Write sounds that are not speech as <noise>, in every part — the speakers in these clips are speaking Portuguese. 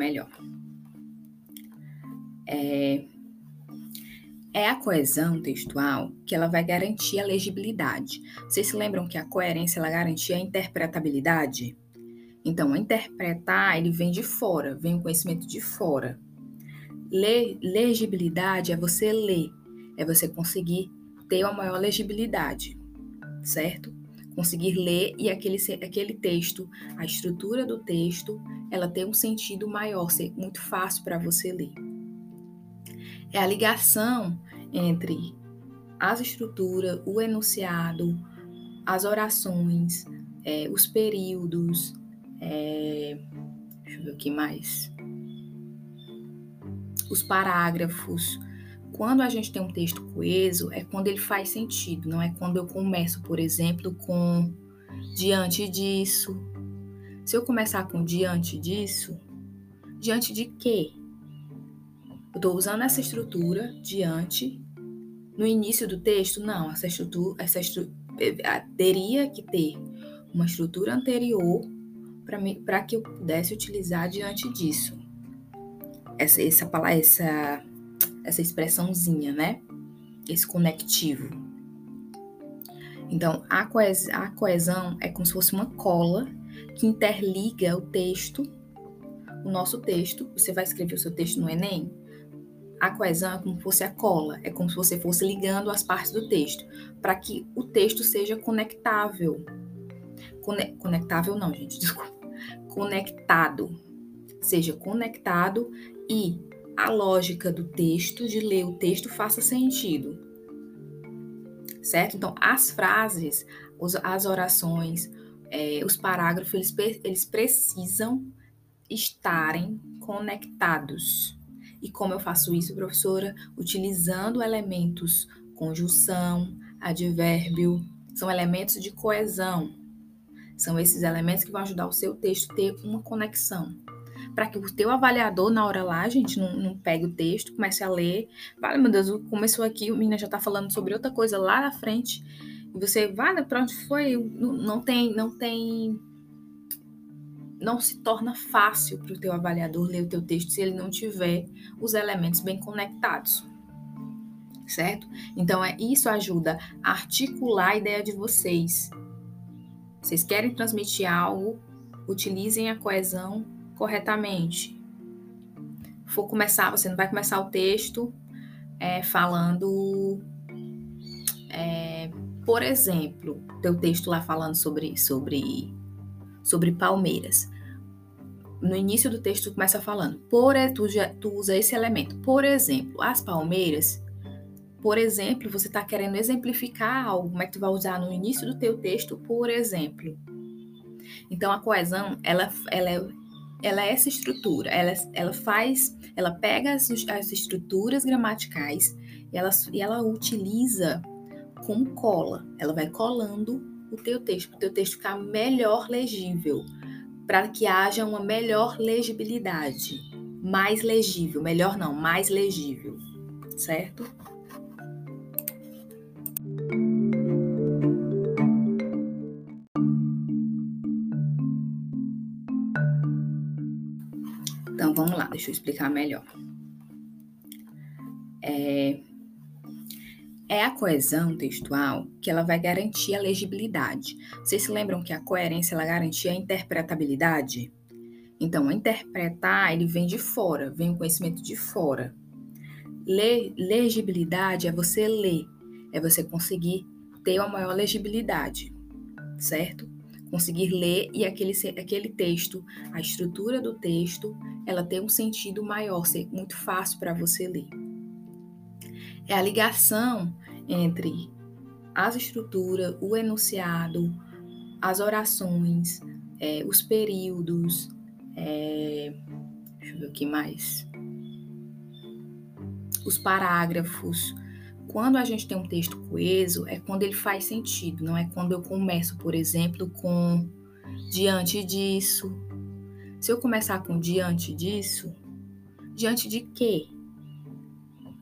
melhor. É, é a coesão textual que ela vai garantir a legibilidade. Vocês se lembram que a coerência ela garantia a interpretabilidade? Então, interpretar ele vem de fora, vem o conhecimento de fora. Le, legibilidade é você ler, é você conseguir ter uma maior legibilidade, certo? Conseguir ler e aquele, aquele texto, a estrutura do texto, ela tem um sentido maior, ser muito fácil para você ler. É a ligação entre as estruturas, o enunciado, as orações, é, os períodos, é, deixa eu ver o que mais. Os parágrafos. Quando a gente tem um texto coeso, é quando ele faz sentido, não é quando eu começo, por exemplo, com diante disso. Se eu começar com diante disso, diante de quê? Eu estou usando essa estrutura diante no início do texto? Não, essa estrutura, essa estrutura eh, teria que ter uma estrutura anterior para que eu pudesse utilizar diante disso. Essa, essa, essa, essa expressãozinha, né? Esse conectivo. Então, a, coes, a coesão é como se fosse uma cola que interliga o texto, o nosso texto. Você vai escrever o seu texto no Enem? A coesão é como se fosse a cola, é como se você fosse ligando as partes do texto, para que o texto seja conectável. Cone conectável não, gente, <laughs> desculpa conectado, seja conectado e a lógica do texto, de ler o texto, faça sentido. Certo? Então, as frases, as orações, é, os parágrafos, eles, eles precisam estarem conectados. E como eu faço isso, professora? Utilizando elementos conjunção, advérbio, são elementos de coesão. São esses elementos que vão ajudar o seu texto a ter uma conexão. Para que o teu avaliador, na hora lá, gente, não, não pegue o texto, comece a ler. Vale, meu Deus, começou aqui, o menina já está falando sobre outra coisa lá na frente. E você para onde foi? Não, não tem, não tem não se torna fácil para o teu avaliador ler o teu texto se ele não tiver os elementos bem conectados. Certo? Então, é isso ajuda a articular a ideia de vocês. Vocês querem transmitir algo, utilizem a coesão corretamente. For começar, você não vai começar o texto é, falando, é, por exemplo, teu texto lá falando sobre sobre sobre Palmeiras. No início do texto começa falando, por tu, tu usa esse elemento. Por exemplo, as palmeiras por exemplo, você está querendo exemplificar algo, como é que tu vai usar no início do teu texto, por exemplo. Então, a coesão, ela, ela, é, ela é essa estrutura, ela, ela faz, ela pega as, as estruturas gramaticais e ela, e ela utiliza como cola. Ela vai colando o teu texto, para o teu texto ficar melhor legível, para que haja uma melhor legibilidade, mais legível, melhor não, mais legível, certo? Vamos lá, deixa eu explicar melhor. É, é a coesão textual que ela vai garantir a legibilidade. Vocês se lembram que a coerência ela garantia a interpretabilidade? Então, interpretar ele vem de fora, vem o conhecimento de fora. Le, legibilidade é você ler, é você conseguir ter uma maior legibilidade, certo? Conseguir ler e aquele, aquele texto, a estrutura do texto, ela tem um sentido maior, ser muito fácil para você ler. É a ligação entre as estruturas, o enunciado, as orações, é, os períodos, é, deixa eu ver o que mais, os parágrafos. Quando a gente tem um texto coeso, é quando ele faz sentido, não é quando eu começo, por exemplo, com diante disso, se eu começar com diante disso, diante de quê?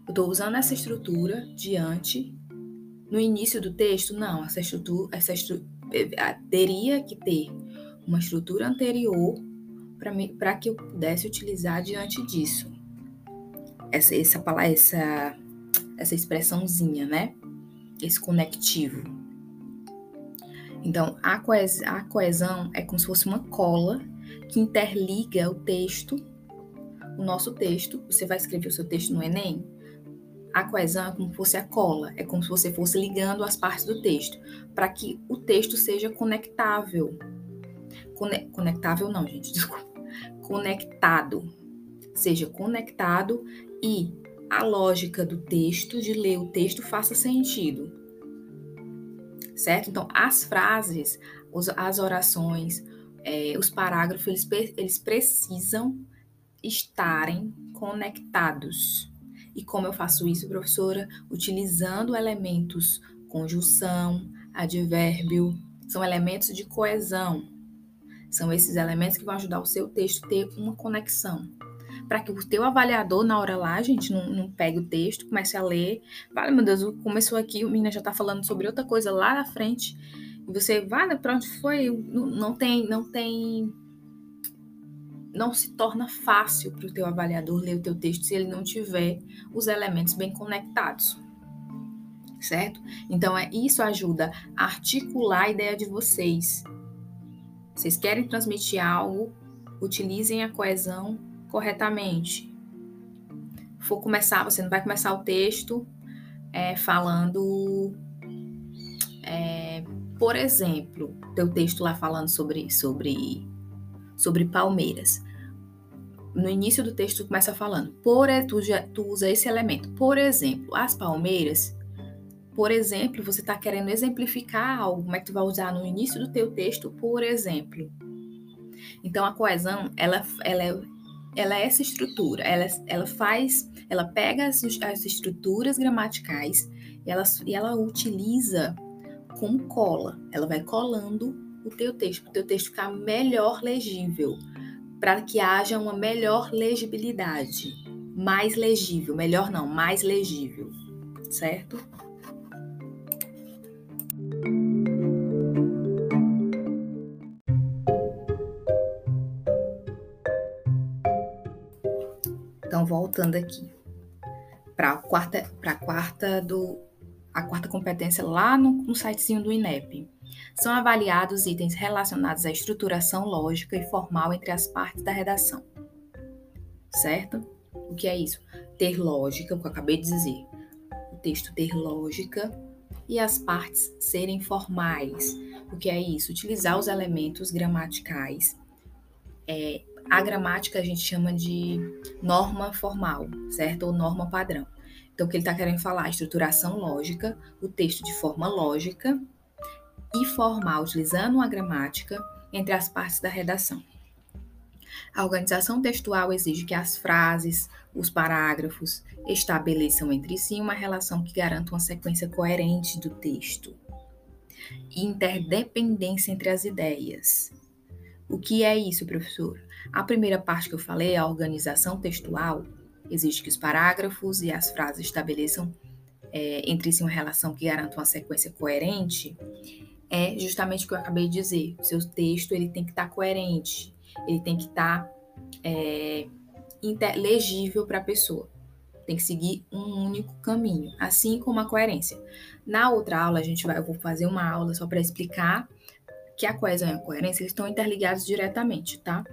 Eu estou usando essa estrutura diante no início do texto? Não, essa estrutura, essa estrutura teria que ter uma estrutura anterior para que eu pudesse utilizar diante disso. Essa, essa, essa, essa expressãozinha, né? Esse conectivo. Então, a, coes, a coesão é como se fosse uma cola que interliga o texto, o nosso texto. Você vai escrever o seu texto no Enem. A coesão é como se fosse a cola, é como se você fosse ligando as partes do texto, para que o texto seja conectável. Cone, conectável não, gente, <laughs> desculpa. Conectado. Seja conectado e a lógica do texto, de ler o texto, faça sentido. Certo? Então, as frases, as orações, é, os parágrafos, eles, eles precisam estarem conectados. E como eu faço isso, professora? Utilizando elementos conjunção, advérbio, são elementos de coesão. São esses elementos que vão ajudar o seu texto a ter uma conexão para que o teu avaliador, na hora lá, gente, não, não pegue o texto, comece a ler. Vale, meu Deus, começou aqui, o menino já está falando sobre outra coisa lá na frente. E você né, para onde foi? Não, não tem, não tem. Não se torna fácil para o teu avaliador ler o teu texto se ele não tiver os elementos bem conectados. Certo? Então, é, isso ajuda a articular a ideia de vocês. Vocês querem transmitir algo, utilizem a coesão corretamente. For começar, você não vai começar o texto é, falando, é, por exemplo, teu texto lá falando sobre, sobre, sobre Palmeiras. No início do texto, tu começa falando, por, tu, tu usa esse elemento. Por exemplo, as palmeiras por exemplo, você está querendo exemplificar algo, como é que tu vai usar no início do teu texto, por exemplo. Então, a coesão, ela, ela é ela é essa estrutura, ela, ela faz, ela pega as, as estruturas gramaticais e ela, e ela utiliza como cola. Ela vai colando o teu texto, para o teu texto ficar melhor legível, para que haja uma melhor legibilidade, mais legível, melhor não, mais legível, certo? Voltando aqui para a quarta, para quarta do a quarta competência lá no, no sitezinho do INEP. São avaliados itens relacionados à estruturação lógica e formal entre as partes da redação. Certo? O que é isso? Ter lógica, o que eu acabei de dizer. O texto ter lógica e as partes serem formais. O que é isso? Utilizar os elementos gramaticais é, a gramática a gente chama de norma formal, certo? Ou norma padrão. Então, o que ele está querendo falar? Estruturação lógica, o texto de forma lógica e formal, utilizando a gramática entre as partes da redação. A organização textual exige que as frases, os parágrafos estabeleçam entre si uma relação que garanta uma sequência coerente do texto e interdependência entre as ideias. O que é isso, professor? A primeira parte que eu falei, a organização textual, exige que os parágrafos e as frases estabeleçam é, entre si uma relação que garanta uma sequência coerente, é justamente o que eu acabei de dizer. O seu texto ele tem que estar tá coerente, ele tem que estar tá, é, legível para a pessoa. Tem que seguir um único caminho, assim como a coerência. Na outra aula, a gente vai, eu vou fazer uma aula só para explicar que a coesão e a coerência estão interligados diretamente, tá?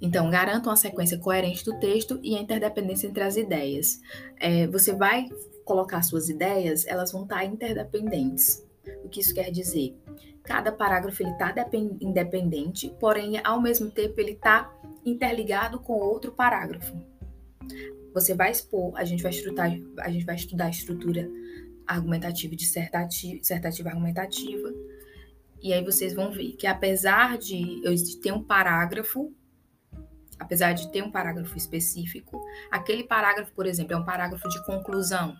Então, garanta uma sequência coerente do texto e a interdependência entre as ideias. É, você vai colocar suas ideias, elas vão estar interdependentes. O que isso quer dizer? Cada parágrafo ele está independente, porém, ao mesmo tempo, ele está interligado com outro parágrafo. Você vai expor, a gente vai estudar, a gente vai estudar a estrutura argumentativa e dissertativa, dissertativa argumentativa. E aí vocês vão ver que apesar de eu ter um parágrafo apesar de ter um parágrafo específico, aquele parágrafo, por exemplo, é um parágrafo de conclusão.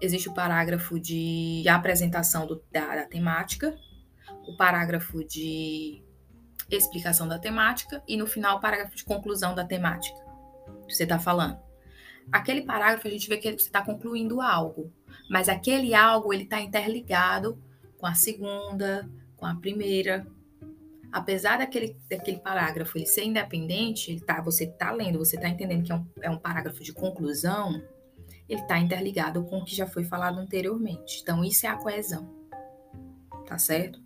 Existe o parágrafo de apresentação do, da, da temática, o parágrafo de explicação da temática e no final o parágrafo de conclusão da temática que você está falando. Aquele parágrafo a gente vê que você está concluindo algo, mas aquele algo ele está interligado com a segunda, com a primeira, apesar daquele, daquele parágrafo ele ser independente, ele tá, você está lendo, você está entendendo que é um, é um parágrafo de conclusão, ele está interligado com o que já foi falado anteriormente. Então, isso é a coesão. Tá certo?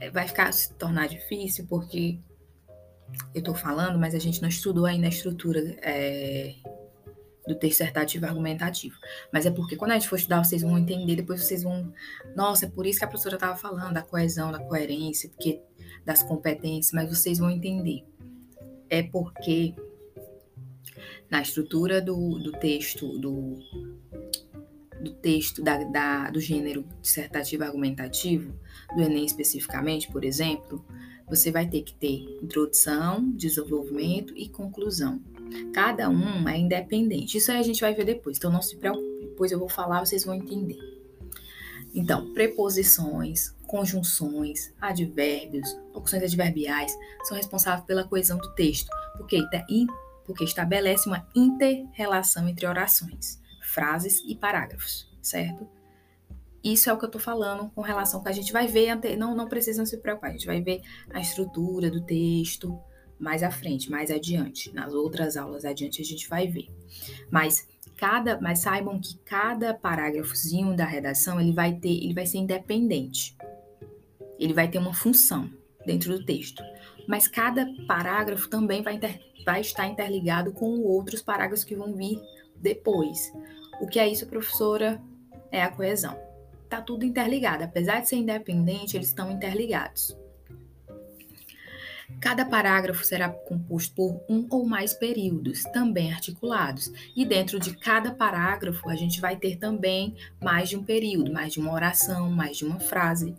É, vai ficar se tornar difícil porque eu estou falando, mas a gente não estudou ainda a estrutura é, do dissertativo argumentativo. Mas é porque quando a gente for estudar, vocês vão entender, depois vocês vão. Nossa, é por isso que a professora estava falando da coesão, da coerência, porque das competências, mas vocês vão entender. É porque na estrutura do, do texto, do, do texto da, da, do gênero dissertativo argumentativo, do Enem especificamente, por exemplo, você vai ter que ter introdução, desenvolvimento e conclusão. Cada um é independente. Isso aí a gente vai ver depois, então não se preocupe. Depois eu vou falar, vocês vão entender. Então, preposições, conjunções, advérbios, locuções adverbiais são responsáveis pela coesão do texto, porque, porque estabelece uma inter-relação entre orações, frases e parágrafos, certo? Isso é o que eu estou falando com relação que a gente vai ver, não, não precisam se preocupar, a gente vai ver a estrutura do texto mais à frente, mais adiante. Nas outras aulas adiante a gente vai ver. Mas cada, mas saibam que cada parágrafozinho da redação ele vai ter, ele vai ser independente. Ele vai ter uma função dentro do texto. Mas cada parágrafo também vai, inter, vai estar interligado com outros parágrafos que vão vir depois. O que é isso, professora? É a coesão. Tá tudo interligado. Apesar de ser independente, eles estão interligados. Cada parágrafo será composto por um ou mais períodos, também articulados, e dentro de cada parágrafo a gente vai ter também mais de um período, mais de uma oração, mais de uma frase.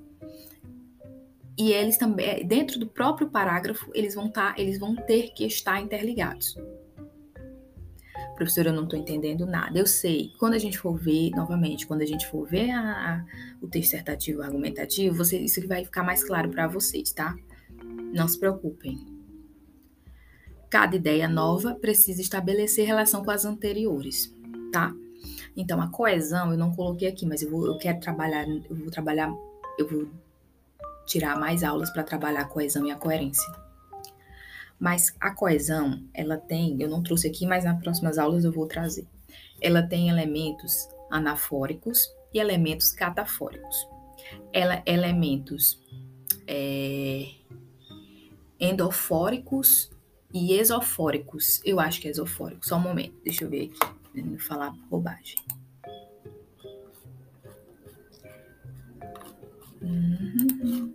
E eles também, dentro do próprio parágrafo, eles vão, tá, eles vão ter que estar interligados. Professora, eu não estou entendendo nada. Eu sei, quando a gente for ver, novamente, quando a gente for ver a, a, o texto dissertativo argumentativo, você, isso vai ficar mais claro para vocês, tá? Não se preocupem. Cada ideia nova precisa estabelecer relação com as anteriores, tá? Então, a coesão eu não coloquei aqui, mas eu, vou, eu quero trabalhar, eu vou trabalhar, eu vou tirar mais aulas para trabalhar a coesão e a coerência. Mas a coesão, ela tem, eu não trouxe aqui, mas nas próximas aulas eu vou trazer. Ela tem elementos anafóricos e elementos catafóricos. Ela elementos é, endofóricos e esofóricos. Eu acho que é esofórico. Só um momento, deixa eu ver aqui, pra não falar bobagem. Uhum.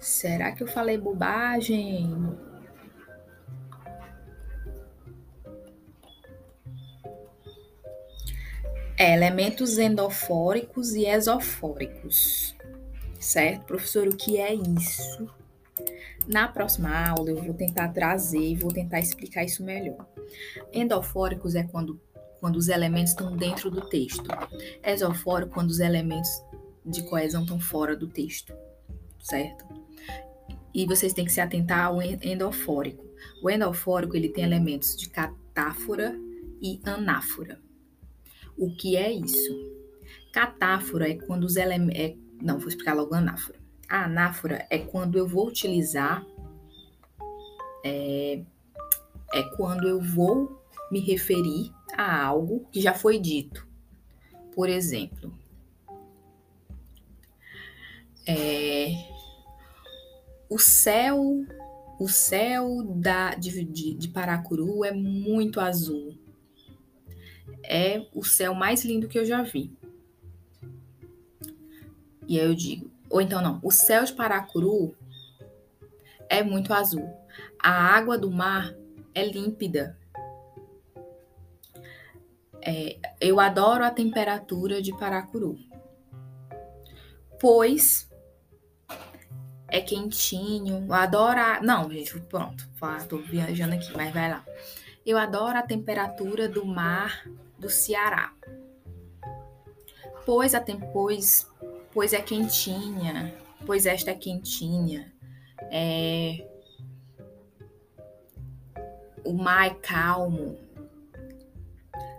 Será que eu falei bobagem? É, elementos endofóricos e esofóricos. Certo? Professor, o que é isso? Na próxima aula eu vou tentar trazer e vou tentar explicar isso melhor. Endofóricos é quando, quando os elementos estão dentro do texto. Esofórico quando os elementos de coesão estão fora do texto, certo? E vocês têm que se atentar ao endofórico. O endofórico ele tem elementos de catáfora e anáfora. O que é isso? Catáfora é quando os elementos. É, não, vou explicar logo a anáfora. A anáfora é quando eu vou utilizar. É, é quando eu vou me referir a algo que já foi dito. Por exemplo, é, o céu, o céu da, de, de, de Paracuru é muito azul é o céu mais lindo que eu já vi. E aí eu digo, ou então não, o céu de Paracuru é muito azul. A água do mar é límpida. É, eu adoro a temperatura de Paracuru, pois é quentinho. Eu adoro a... Não, gente, pronto. Tô viajando aqui, mas vai lá. Eu adoro a temperatura do mar do Ceará. Pois, a pois, pois é quentinha, pois esta é quentinha. É... O mar é calmo.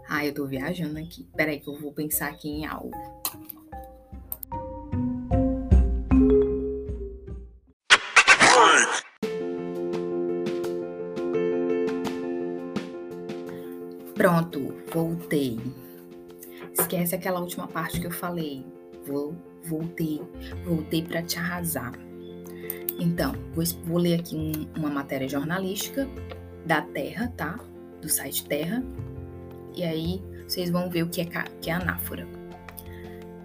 A Ah, eu tô viajando aqui. Peraí que eu vou pensar aqui em algo. Aquela última parte que eu falei. Vou, voltei, voltei para te arrasar. Então, vou, vou ler aqui um, uma matéria jornalística da Terra, tá? Do site Terra. E aí vocês vão ver o que é, que é anáfora.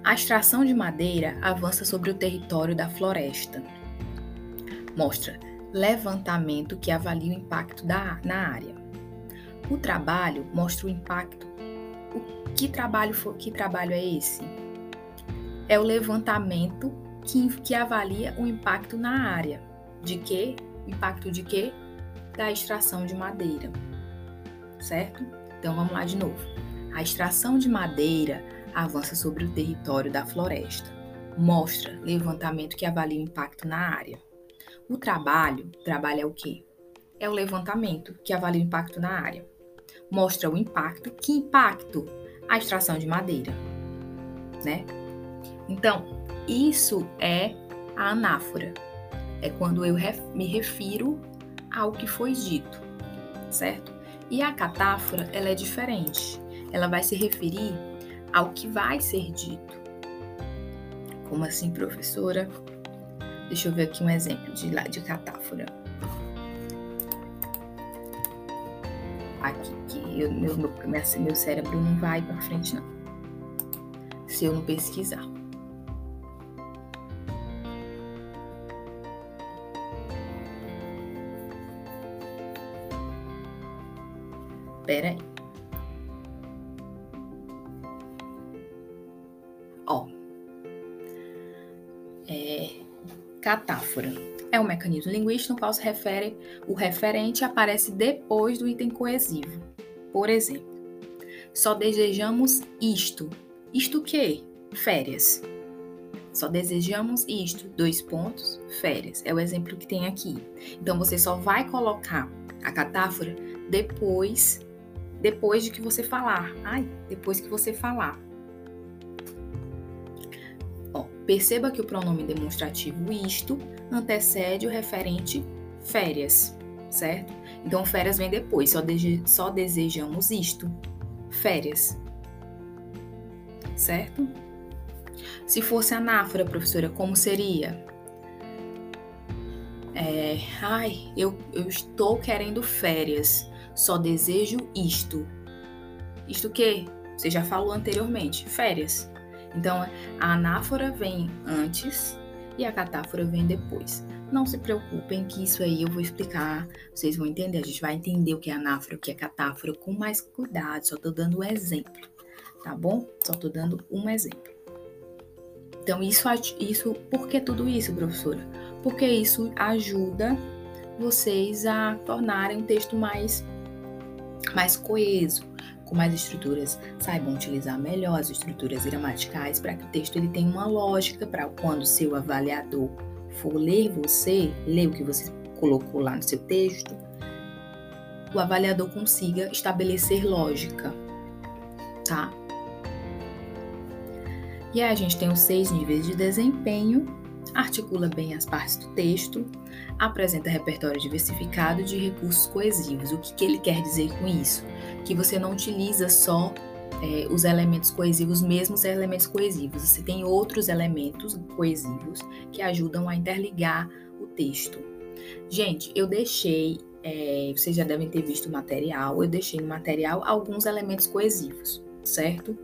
A extração de madeira avança sobre o território da floresta. Mostra levantamento que avalia o impacto da, na área. O trabalho mostra o impacto. Que trabalho que trabalho é esse? É o levantamento que, que avalia o impacto na área. De quê? Impacto de quê? Da extração de madeira. Certo? Então vamos lá de novo. A extração de madeira avança sobre o território da floresta. Mostra levantamento que avalia o impacto na área. O trabalho, trabalho é o quê? É o levantamento que avalia o impacto na área mostra o impacto. Que impacto? A extração de madeira, né? Então, isso é a anáfora. É quando eu me refiro ao que foi dito, certo? E a catáfora, ela é diferente. Ela vai se referir ao que vai ser dito. Como assim, professora? Deixa eu ver aqui um exemplo de, de catáfora. Aqui, que eu, meu, meu, meu cérebro não vai para frente, não. Se eu não pesquisar. Pera aí. Ó. É, catáfora é um mecanismo linguístico no qual se refere o referente aparece depois do item coesivo. Por exemplo, só desejamos isto. Isto o quê? Férias. Só desejamos isto. Dois pontos, férias. É o exemplo que tem aqui. Então você só vai colocar a catáfora depois depois de que você falar. Ai, depois que você falar. Perceba que o pronome demonstrativo isto antecede o referente férias, certo? Então, férias vem depois, só, de, só desejamos isto, férias, certo? Se fosse anáfora, professora, como seria? É, ai, eu, eu estou querendo férias, só desejo isto. Isto o quê? Você já falou anteriormente, férias. Então, a anáfora vem antes e a catáfora vem depois. Não se preocupem que isso aí eu vou explicar, vocês vão entender. A gente vai entender o que é anáfora, o que é catáfora com mais cuidado, só tô dando um exemplo, tá bom? Só tô dando um exemplo. Então, isso, isso, por que tudo isso, professora? Porque isso ajuda vocês a tornarem o texto mais, mais coeso, mais estruturas, saibam utilizar melhor as estruturas gramaticais para que o texto ele tenha uma lógica para quando seu avaliador for ler você, ler o que você colocou lá no seu texto, o avaliador consiga estabelecer lógica, tá? E aí a gente tem os seis níveis de desempenho, articula bem as partes do texto, apresenta repertório diversificado de recursos coesivos. O que, que ele quer dizer com isso? Que você não utiliza só é, os elementos coesivos, mesmos elementos coesivos. Você tem outros elementos coesivos que ajudam a interligar o texto. Gente, eu deixei, é, vocês já devem ter visto o material, eu deixei no material alguns elementos coesivos, certo?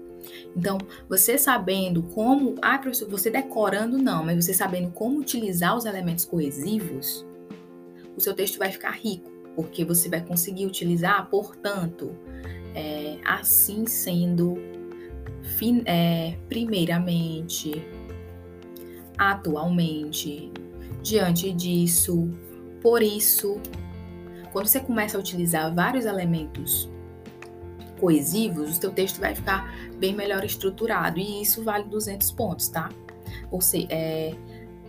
Então, você sabendo como. Ah, professor, você decorando não, mas você sabendo como utilizar os elementos coesivos, o seu texto vai ficar rico, porque você vai conseguir utilizar, portanto, é, assim sendo, fin, é, primeiramente, atualmente, diante disso, por isso. Quando você começa a utilizar vários elementos coesivos, o seu texto vai ficar bem melhor estruturado. E isso vale 200 pontos, tá? Ou, se, é,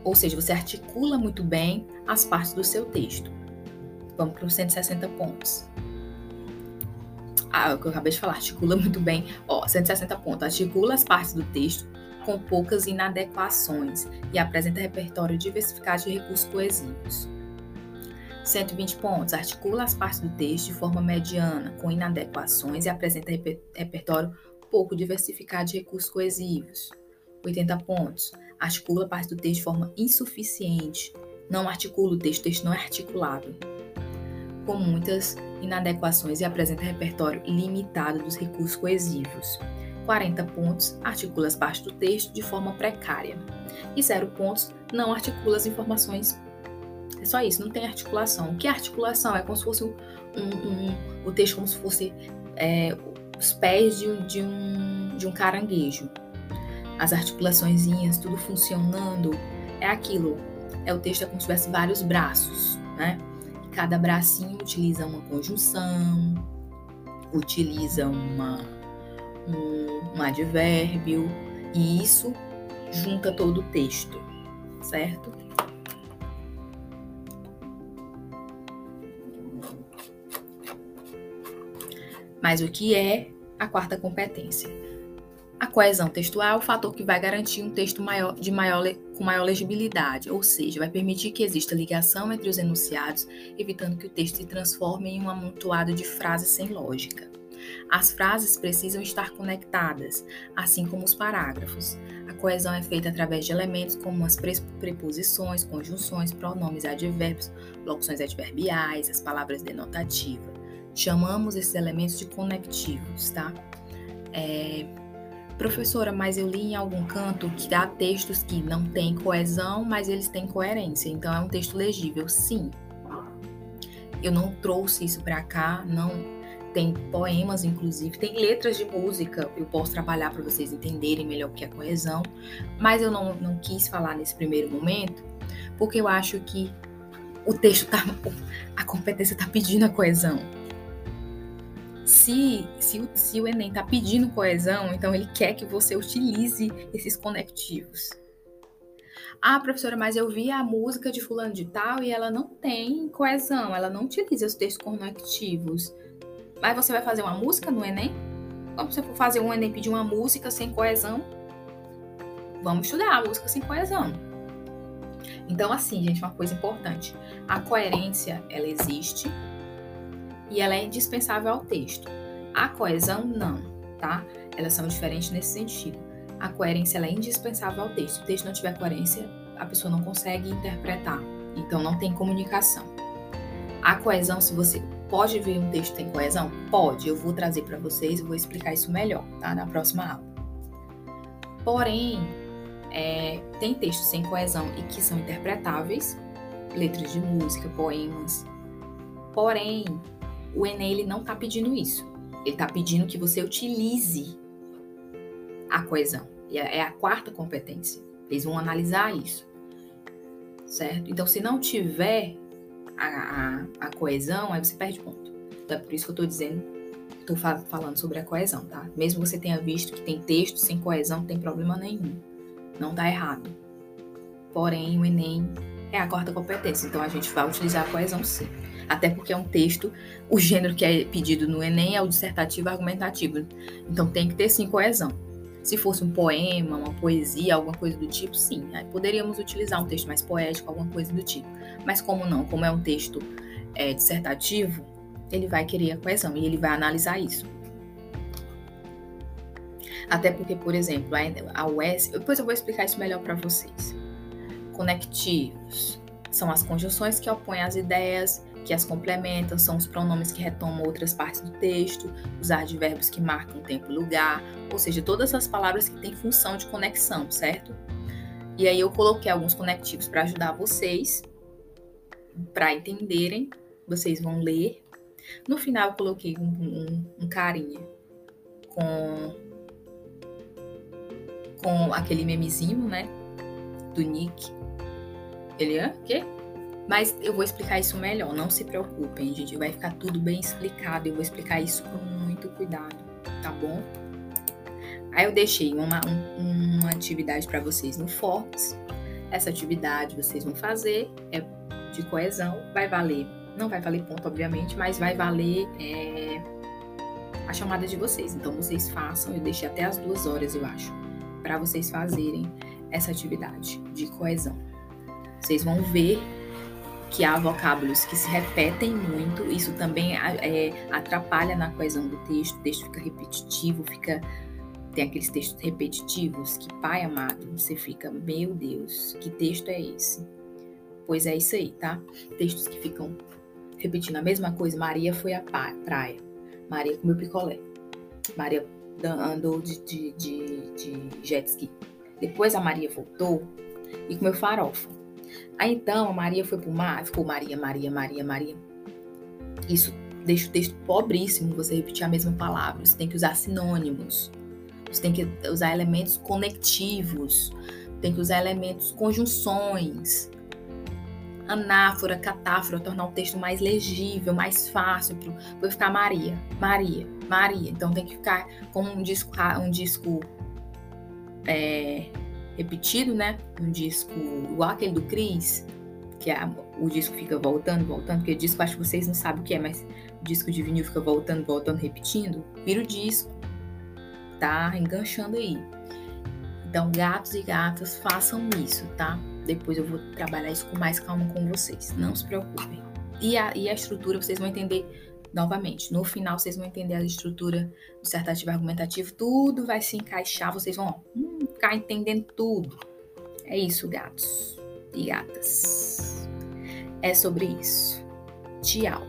ou seja, você articula muito bem as partes do seu texto. Vamos para os 160 pontos. Ah, o que eu acabei de falar, articula muito bem. Ó, 160 pontos. Articula as partes do texto com poucas inadequações e apresenta repertório diversificado de recursos coesivos. 120 pontos. Articula as partes do texto de forma mediana, com inadequações e apresenta reper repertório pouco diversificado de recursos coesivos. 80 pontos. Articula parte do texto de forma insuficiente. Não articula o texto, o texto não é articulado. Com muitas inadequações e apresenta repertório limitado dos recursos coesivos. 40 pontos, articula as partes do texto de forma precária. E 0 pontos, não articula as informações. É só isso, não tem articulação. O que é articulação? É como se fosse um, um, um o texto como se fosse é, os pés de, de, um, de um caranguejo. As articulaçõezinhas, tudo funcionando. É aquilo. É o texto é como se tivesse vários braços, né? Cada bracinho utiliza uma conjunção, utiliza uma, um, um advérbio, e isso junta todo o texto, certo? Mas o que é a quarta competência? A coesão textual é o fator que vai garantir um texto maior, de maior, com maior legibilidade, ou seja, vai permitir que exista ligação entre os enunciados, evitando que o texto se transforme em um amontoado de frases sem lógica. As frases precisam estar conectadas, assim como os parágrafos. A coesão é feita através de elementos como as preposições, conjunções, pronomes advérbios, locuções adverbiais, as palavras denotativas. Chamamos esses elementos de conectivos, tá? É, Professora, mas eu li em algum canto que há textos que não têm coesão, mas eles têm coerência. Então é um texto legível. Sim. Eu não trouxe isso para cá, não tem poemas inclusive, tem letras de música. Eu posso trabalhar para vocês entenderem melhor o que é coesão, mas eu não, não quis falar nesse primeiro momento, porque eu acho que o texto tá <laughs> a competência está pedindo a coesão se, se, se o Enem está pedindo coesão, então ele quer que você utilize esses conectivos. Ah, professora, mas eu vi a música de fulano de tal e ela não tem coesão, ela não utiliza os textos conectivos. Mas você vai fazer uma música no Enem? Quando você for fazer um Enem pedir uma música sem coesão, vamos estudar a música sem coesão. Então, assim, gente, uma coisa importante. A coerência, ela existe, e ela é indispensável ao texto. A coesão, não, tá? Elas são diferentes nesse sentido. A coerência é indispensável ao texto. Se o texto não tiver coerência, a pessoa não consegue interpretar. Então, não tem comunicação. A coesão, se você pode ver um texto tem coesão, pode. Eu vou trazer para vocês, eu vou explicar isso melhor, tá? Na próxima aula. Porém, é, tem textos sem coesão e que são interpretáveis, letras de música, poemas. Porém, o Enem ele não está pedindo isso. Ele está pedindo que você utilize a coesão. É, é a quarta competência. Eles vão analisar isso. Certo? Então, se não tiver a, a, a coesão, aí você perde ponto. Então, é por isso que eu estou dizendo, estou falando sobre a coesão, tá? Mesmo você tenha visto que tem texto sem coesão, não tem problema nenhum. Não está errado. Porém, o Enem é a quarta competência. Então, a gente vai utilizar a coesão sim até porque é um texto, o gênero que é pedido no Enem é o dissertativo argumentativo. Então tem que ter sim coesão. Se fosse um poema, uma poesia, alguma coisa do tipo, sim, aí poderíamos utilizar um texto mais poético, alguma coisa do tipo. Mas como não, como é um texto é, dissertativo, ele vai querer a coesão e ele vai analisar isso. Até porque, por exemplo, a UES, depois eu vou explicar isso melhor para vocês. Conectivos são as conjunções que opõem as ideias que as complementam, são os pronomes que retomam outras partes do texto, os advérbios que marcam tempo e lugar, ou seja, todas as palavras que têm função de conexão, certo? E aí eu coloquei alguns conectivos para ajudar vocês, para entenderem, vocês vão ler. No final eu coloquei um, um, um carinha com, com aquele memezinho, né? Do Nick. Ele é o quê? Mas eu vou explicar isso melhor, não se preocupem, gente. Vai ficar tudo bem explicado. Eu vou explicar isso com muito cuidado, tá bom? Aí eu deixei uma, um, uma atividade para vocês no Fortes. Essa atividade vocês vão fazer, é de coesão, vai valer, não vai valer ponto, obviamente, mas vai valer é, a chamada de vocês. Então vocês façam, eu deixei até as duas horas, eu acho, para vocês fazerem essa atividade de coesão. Vocês vão ver que há vocábulos que se repetem muito, isso também é, atrapalha na coesão do texto, o texto fica repetitivo, fica tem aqueles textos repetitivos que, pai amado, você fica, meu Deus, que texto é esse? Pois é isso aí, tá? Textos que ficam repetindo a mesma coisa. Maria foi à praia. Maria comeu picolé. Maria andou de, de, de, de jet ski. Depois a Maria voltou e comeu farofa. Aí então a Maria foi pro mar, ficou Maria, Maria, Maria, Maria. Isso deixa o texto pobríssimo você repetir a mesma palavra. Você tem que usar sinônimos. Você tem que usar elementos conectivos, tem que usar elementos conjunções, anáfora, catáfora, tornar o texto mais legível, mais fácil, para ficar Maria, Maria, Maria. Então tem que ficar como um disco, um disco é, repetido, né? Um disco igual aquele do Cris, que é, o disco fica voltando, voltando, porque disco acho que vocês não sabem o que é, mas o disco de vinil fica voltando, voltando, repetindo, vira o disco tá enganchando aí. Então, gatos e gatas, façam isso, tá? Depois eu vou trabalhar isso com mais calma com vocês. Não se preocupem. E a, e a estrutura vocês vão entender novamente. No final, vocês vão entender a estrutura dissertativo argumentativo. Tudo vai se encaixar. Vocês vão ó, ficar entendendo tudo. É isso, gatos e gatas. É sobre isso. Tchau.